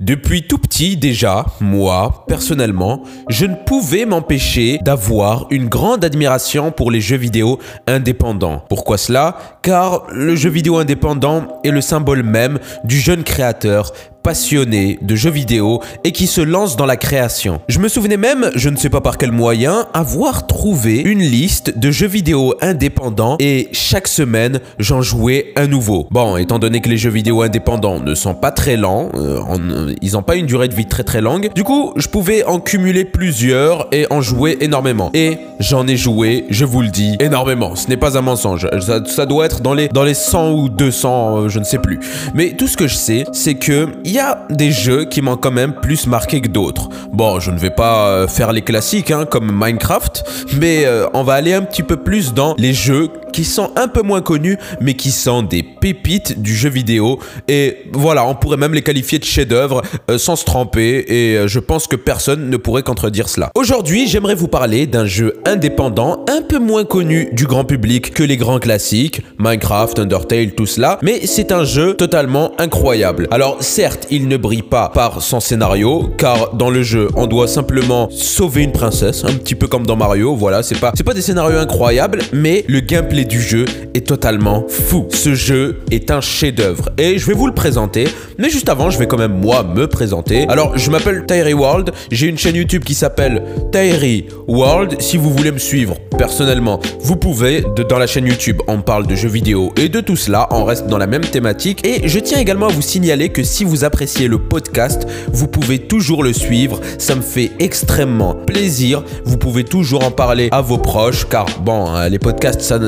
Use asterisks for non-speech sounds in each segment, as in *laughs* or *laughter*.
Depuis tout petit déjà, moi, personnellement, je ne pouvais m'empêcher d'avoir une grande admiration pour les jeux vidéo indépendants. Pourquoi cela? Car le jeu vidéo indépendant est le symbole même du jeune créateur passionné de jeux vidéo et qui se lance dans la création. Je me souvenais même, je ne sais pas par quel moyen, avoir trouvé une liste de jeux vidéo indépendants et chaque semaine j'en jouais un nouveau. Bon, étant donné que les jeux vidéo indépendants ne sont pas très lents, euh, euh, ils n'ont pas une durée de vie très très longue, du coup je pouvais en cumuler plusieurs et en jouer énormément. Et j'en ai joué, je vous le dis, énormément. Ce n'est pas un mensonge. Ça, doit être dans les, dans les 100 ou 200, euh, je ne sais plus. Mais tout ce que je sais, c'est que il y a des jeux qui m'ont quand même plus marqué que d'autres. Bon, je ne vais pas euh, faire les classiques hein, comme Minecraft, mais euh, on va aller un petit peu plus dans les jeux qui sont un peu moins connus, mais qui sont des pépites du jeu vidéo. Et voilà, on pourrait même les qualifier de chefs-d'œuvre euh, sans se tromper. Et je pense que personne ne pourrait contredire cela. Aujourd'hui, j'aimerais vous parler d'un jeu indépendant, un peu moins connu du grand public que les grands classiques, Minecraft, Undertale, tout cela. Mais c'est un jeu totalement incroyable. Alors certes, il ne brille pas par son scénario, car dans le jeu, on doit simplement sauver une princesse, un petit peu comme dans Mario. Voilà, c'est pas, pas des scénarios incroyables, mais le gameplay du jeu est totalement fou. Ce jeu est un chef-d'œuvre et je vais vous le présenter. Mais juste avant, je vais quand même moi me présenter. Alors, je m'appelle Tyree World. J'ai une chaîne YouTube qui s'appelle Tyree World. Si vous voulez me suivre personnellement, vous pouvez. dans la chaîne YouTube, on parle de jeux vidéo et de tout cela. On reste dans la même thématique. Et je tiens également à vous signaler que si vous appréciez le podcast, vous pouvez toujours le suivre. Ça me fait extrêmement plaisir. Vous pouvez toujours en parler à vos proches car bon, hein, les podcasts, ça,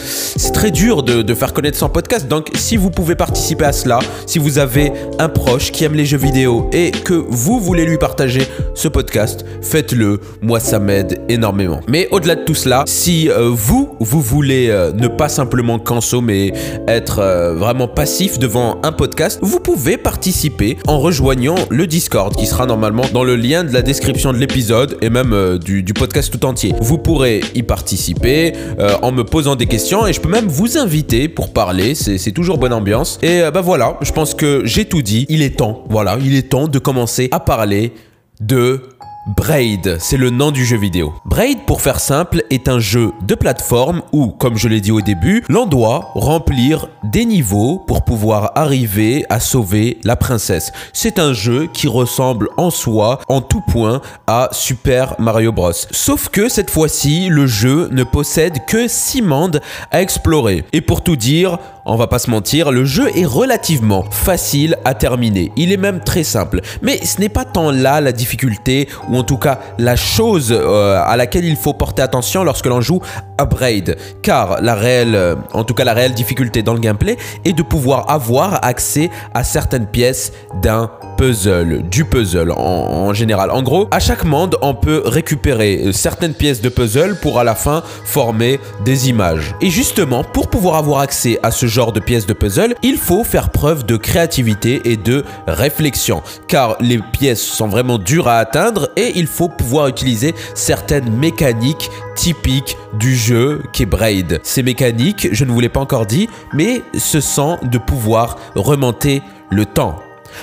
c'est très dur de, faire connaître son podcast. Donc, si vous pouvez participer à cela, si vous avez un proche qui aime les jeux vidéo et que vous voulez lui partager ce podcast, faites-le. Moi, ça m'aide énormément. Mais au-delà de tout cela, si euh, vous, vous voulez euh, ne pas simplement consommer, être euh, vraiment passif devant un podcast, vous pouvez participer en rejoignant le Discord qui sera normalement dans le lien de la description de l'épisode et même du, du, podcast tout entier. Vous pourrez y participer en me posant des questions et je peux même vous inviter pour parler. C'est toujours bonne ambiance. Et bah voilà, je pense que j'ai tout dit. Il est temps, voilà, il est temps de commencer à parler de Braid, c'est le nom du jeu vidéo. Braid, pour faire simple, est un jeu de plateforme où, comme je l'ai dit au début, l'on doit remplir des niveaux pour pouvoir arriver à sauver la princesse. C'est un jeu qui ressemble en soi, en tout point, à Super Mario Bros. Sauf que cette fois-ci, le jeu ne possède que 6 mondes à explorer. Et pour tout dire, on va pas se mentir, le jeu est relativement facile à terminer. Il est même très simple. Mais ce n'est pas tant là la difficulté, ou en tout cas la chose euh, à laquelle il faut porter attention lorsque l'on joue à Braid. Car la réelle, euh, en tout cas la réelle difficulté dans le gameplay est de pouvoir avoir accès à certaines pièces d'un puzzle, du puzzle en, général. En gros, à chaque monde, on peut récupérer euh, certaines pièces de puzzle pour à la fin former des images. Et justement, pour pouvoir avoir accès à ce genre de pièces de puzzle, il faut faire preuve de créativité et de réflexion. Car les pièces sont vraiment dures à atteindre et il faut pouvoir utiliser certaines mécaniques typiques du jeu qu'est Braid. Ces mécaniques, je ne vous l'ai pas encore dit, mais ce sont de pouvoir remonter le temps.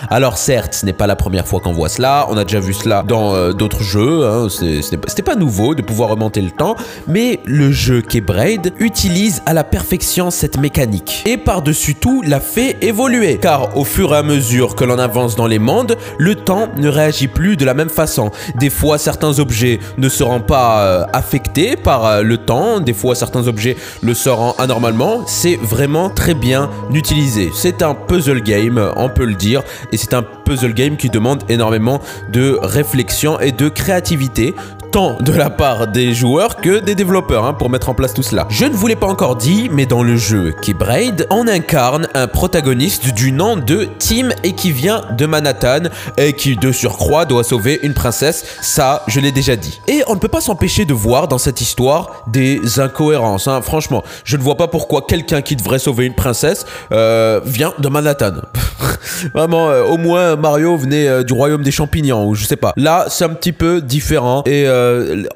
Alors certes, ce n'est pas la première fois qu'on voit cela, on a déjà vu cela dans euh, d'autres jeux, hein, c'était pas nouveau de pouvoir remonter le temps, mais le jeu qu'est Braid utilise à la perfection cette mécanique, et par-dessus tout la fait évoluer, car au fur et à mesure que l'on avance dans les mondes, le temps ne réagit plus de la même façon. Des fois, certains objets ne seront pas euh, affectés par euh, le temps, des fois certains objets le seront anormalement, c'est vraiment très bien utilisé. C'est un puzzle game, on peut le dire, et c'est un puzzle game qui demande énormément de réflexion et de créativité tant de la part des joueurs que des développeurs hein, pour mettre en place tout cela. Je ne vous l'ai pas encore dit, mais dans le jeu qui Braid, on incarne un protagoniste du nom de Tim et qui vient de Manhattan et qui de surcroît doit sauver une princesse, ça je l'ai déjà dit. Et on ne peut pas s'empêcher de voir dans cette histoire des incohérences, hein. franchement. Je ne vois pas pourquoi quelqu'un qui devrait sauver une princesse euh, vient de Manhattan. *laughs* Vraiment, euh, au moins Mario venait euh, du royaume des champignons, ou je sais pas. Là, c'est un petit peu différent, et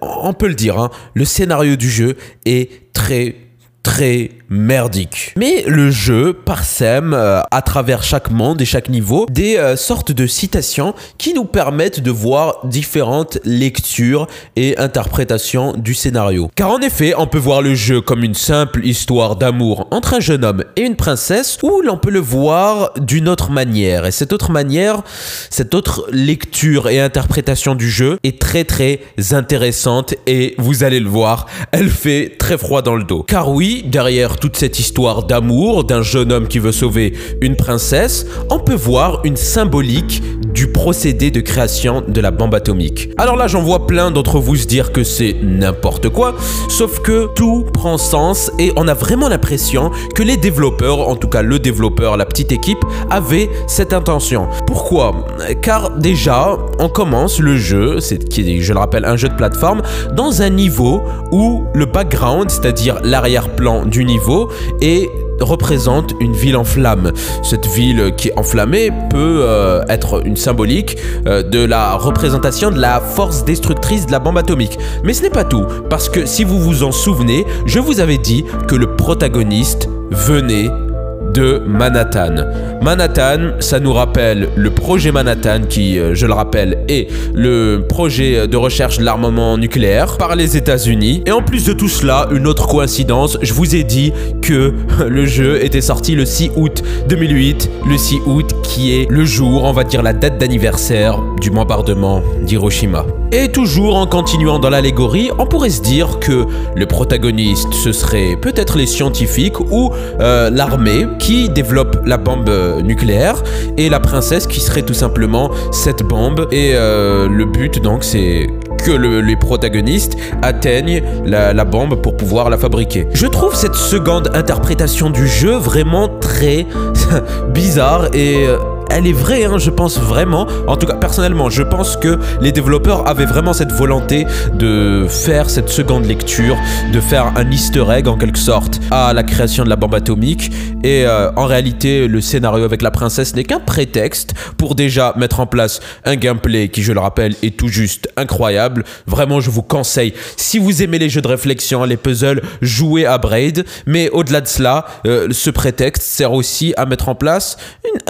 on peut le dire, hein, le scénario du jeu est très, très merdique. Mais le jeu parsème euh, à travers chaque monde et chaque niveau des euh, sortes de citations qui nous permettent de voir différentes lectures et interprétations du scénario. Car en effet, on peut voir le jeu comme une simple histoire d'amour entre un jeune homme et une princesse ou l'on peut le voir d'une autre manière. Et cette autre manière, cette autre lecture et interprétation du jeu est très très intéressante et vous allez le voir, elle fait très froid dans le dos. Car oui, derrière toute cette histoire d'amour d'un jeune homme qui veut sauver une princesse, on peut voir une symbolique du procédé de création de la bombe atomique. Alors là, j'en vois plein d'entre vous se dire que c'est n'importe quoi, sauf que tout prend sens et on a vraiment l'impression que les développeurs, en tout cas le développeur, la petite équipe, avaient cette intention. Pourquoi? Car déjà, on commence le jeu, c'est qui je le rappelle un jeu de plateforme, dans un niveau où le background, c'est-à-dire l'arrière-plan du niveau, est représente une ville en flammes. Cette ville qui est enflammée peut euh, être une symbolique euh, de la représentation de la force destructrice de la bombe atomique. Mais ce n'est pas tout, parce que si vous vous en souvenez, je vous avais dit que le protagoniste venait de Manhattan. Manhattan, ça nous rappelle le projet Manhattan qui, euh, je le rappelle, est le projet de recherche de l'armement nucléaire par les États-Unis. Et en plus de tout cela, une autre coïncidence, je vous ai dit que *laughs* le jeu était sorti le 6 août 2008, le 6 août qui est le jour, on va dire la date d'anniversaire du bombardement d'Hiroshima. Et toujours en continuant dans l'allégorie, on pourrait se dire que le protagoniste, ce serait peut-être les scientifiques ou euh, l'armée qui développe la bombe nucléaire et la princesse qui serait tout simplement cette bombe. Et euh, le but donc c'est que les protagonistes atteignent la, bombe pour pouvoir la fabriquer. Je trouve cette seconde interprétation du jeu vraiment très *laughs* bizarre et euh, elle est vraie, hein, je pense vraiment. En tout cas, personnellement, je pense que les développeurs avaient vraiment cette volonté de faire cette seconde lecture, de faire un easter egg en quelque sorte à la création de la bombe atomique. Et euh, en réalité, le scénario avec la princesse n'est qu'un prétexte pour déjà mettre en place un gameplay qui, je le rappelle, est tout juste incroyable. Vraiment, je vous conseille, si vous aimez les jeux de réflexion, les puzzles, jouez à Braid. Mais au-delà de cela, euh, ce prétexte sert aussi à mettre en place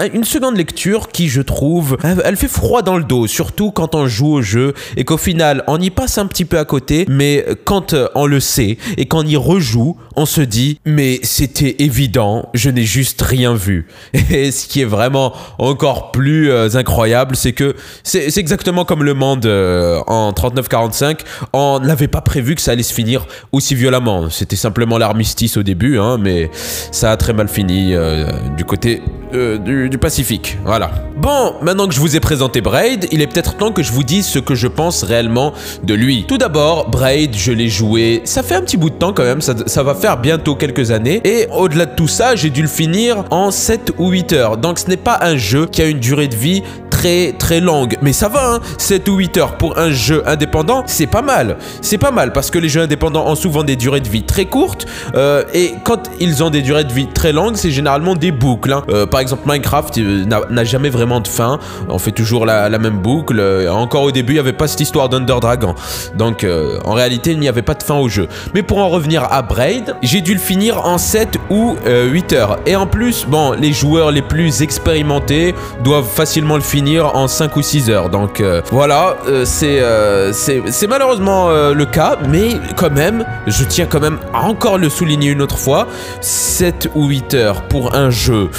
une, une seconde lecture qui, je trouve, elle fait froid dans le dos, surtout quand on joue au jeu et qu'au final, on y passe un petit peu à côté, mais quand euh, on le sait et qu'on y rejoue, on se dit, mais c'était évident, je n'ai juste rien vu. *laughs* Et ce qui est vraiment encore plus euh, incroyable, c'est que c'est exactement comme le monde euh, en 39-45, on n'avait pas prévu que ça allait se finir aussi violemment. C'était simplement l'armistice au début, hein, mais ça a très mal fini du côté du, du Pacifique. Voilà. Bon, maintenant que je vous ai présenté Braid, il est peut-être temps que je vous dise ce que je pense réellement de lui. Tout d'abord, Braid, je l'ai joué, ça fait un petit bout de temps quand même, ça, ça va faire bientôt quelques années. Et au-delà de tout ça, j'ai dû le finir en 7 ou 8 heures. Donc ce n'est pas un jeu qui a une durée de vie très très longue. Mais ça va, hein 7 ou 8 heures pour un jeu indépendant, c'est pas mal. C'est pas mal parce que les jeux indépendants ont souvent des durées de vie très courtes. Euh, et quand ils ont des durées de vie très longues, c'est généralement des boucles. Hein. Euh, par exemple, Minecraft euh, n'a jamais vraiment de fin. On fait toujours la, même boucle. Encore au début, il n'y avait pas cette histoire d'Under Dragon. Donc en réalité, il n'y avait pas de fin au jeu. Mais pour en revenir à Braid, j'ai dû le finir en 7 ou 8 heures. Et en plus, bon, les joueurs les plus expérimentés doivent facilement le finir en 5 ou 6 heures. Donc euh, voilà, euh, euh, c'est c'est malheureusement le cas, mais quand même, je tiens quand même à encore le souligner une autre fois, 7 ou 8 heures pour un jeu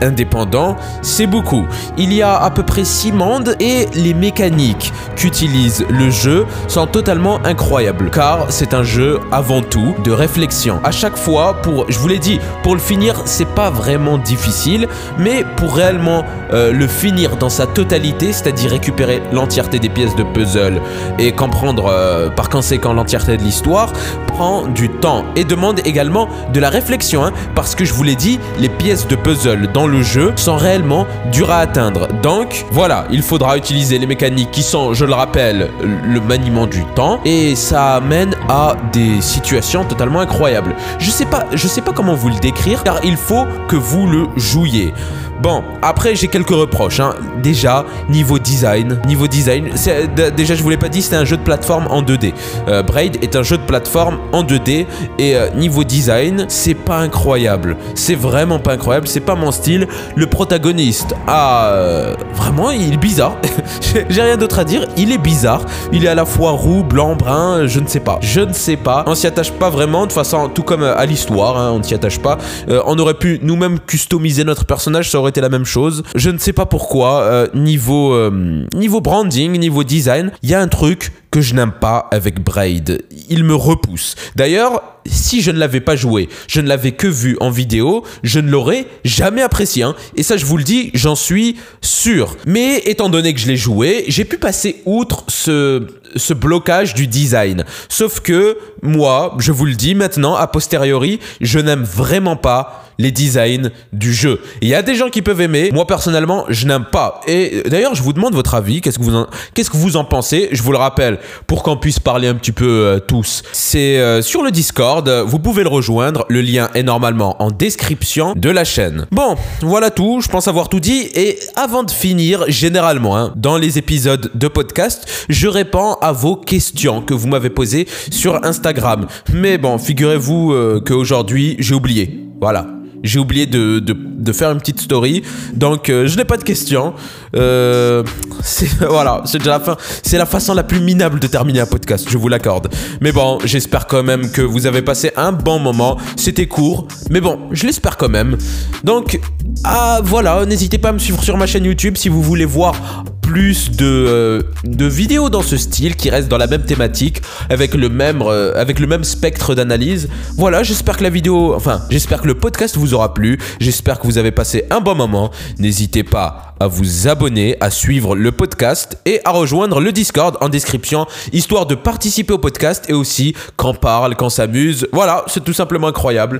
indépendant, c'est beaucoup. Il y a à peu près 6 mondes et les mécaniques qu'utilise le jeu sont totalement incroyables, car c'est un jeu avant tout de réflexion. À chaque fois, pour, je vous l'ai dit, pour le finir, c'est pas vraiment difficile, mais pour réellement le finir dans sa totalité, c'est-à-dire récupérer l'entièreté des pièces de puzzle et comprendre euh, par conséquent l'entièreté de l'histoire, prend du temps et demande également de la réflexion, hein, parce que je vous l'ai dit, les pièces de puzzle dans le jeu sont réellement dures à atteindre. Donc voilà, il faudra utiliser les mécaniques qui sont, je le rappelle, le maniement du temps, et ça amène à des situations totalement incroyables. Je sais pas, je sais pas comment vous le décrire, car il faut que vous le jouiez. Bon, après j'ai quelques reproches. Hein. Déjà, niveau design, niveau design, déjà je vous l'ai pas dit, c'est un jeu de plateforme en 2D. Euh, Braid est un jeu de plateforme en 2D et euh, niveau design, c'est pas incroyable. C'est vraiment pas incroyable, c'est pas mon style. Le protagoniste, ah, euh, vraiment, il est bizarre. *laughs* j'ai rien d'autre à dire, il est bizarre. Il est à la fois roux, blanc, brun, je ne sais pas. Je ne sais pas. On s'y attache pas vraiment, de façon, tout comme à l'histoire, hein, on ne s'y attache pas. on aurait pu nous-mêmes customiser notre personnage, ça aurait été la même chose. Je ne sais pas pourquoi, niveau, euh, niveau branding, niveau design, il y a un truc que je n'aime pas avec Braid. Il me repousse. D'ailleurs, si je ne l'avais pas joué, je ne l'avais que vu en vidéo, je ne l'aurais jamais apprécié. Hein. Et ça, je vous le dis, j'en suis sûr. Mais étant donné que je l'ai joué, j'ai pu passer outre ce, ce blocage du design. Sauf que moi, je vous le dis maintenant, a posteriori, je n'aime vraiment pas les designs du jeu. Il y a des gens qui peuvent aimer, moi personnellement, je n'aime pas. Et d'ailleurs, je vous demande votre avis, qu'est-ce que vous en, qu'est-ce que vous en pensez? Je vous le rappelle, pour qu'on puisse parler un petit peu euh, tous. C'est euh, sur le Discord, vous pouvez le rejoindre, le lien est normalement en description de la chaîne. Bon, voilà tout, je pense avoir tout dit, et avant de finir, généralement, hein, dans les épisodes de podcast, je réponds à vos questions que vous m'avez posées sur Instagram. Mais bon, figurez-vous euh, qu'aujourd'hui, j'ai oublié. Voilà, j'ai oublié de, de, faire une petite story. Donc, euh, je n'ai pas de questions. Euh, *laughs* voilà, c'est déjà la fin. C'est la façon la plus minable de terminer un podcast, je vous l'accorde. Mais bon, j'espère quand même que vous avez passé un bon moment. C'était court, mais bon, je l'espère quand même. Donc, ah voilà, n'hésitez pas à me suivre sur ma chaîne YouTube si vous voulez voir plus de, euh, de vidéos dans ce style qui restent dans la même thématique avec le même, euh, avec le même spectre d'analyse. Voilà, j'espère que la vidéo, enfin, j'espère que le podcast vous aura plu. J'espère que vous avez passé un bon moment. N'hésitez pas à vous abonner, à suivre le podcast et à rejoindre le Discord en description, histoire de participer au podcast et aussi qu'on parle, qu'on s'amuse. Voilà, c'est tout simplement incroyable.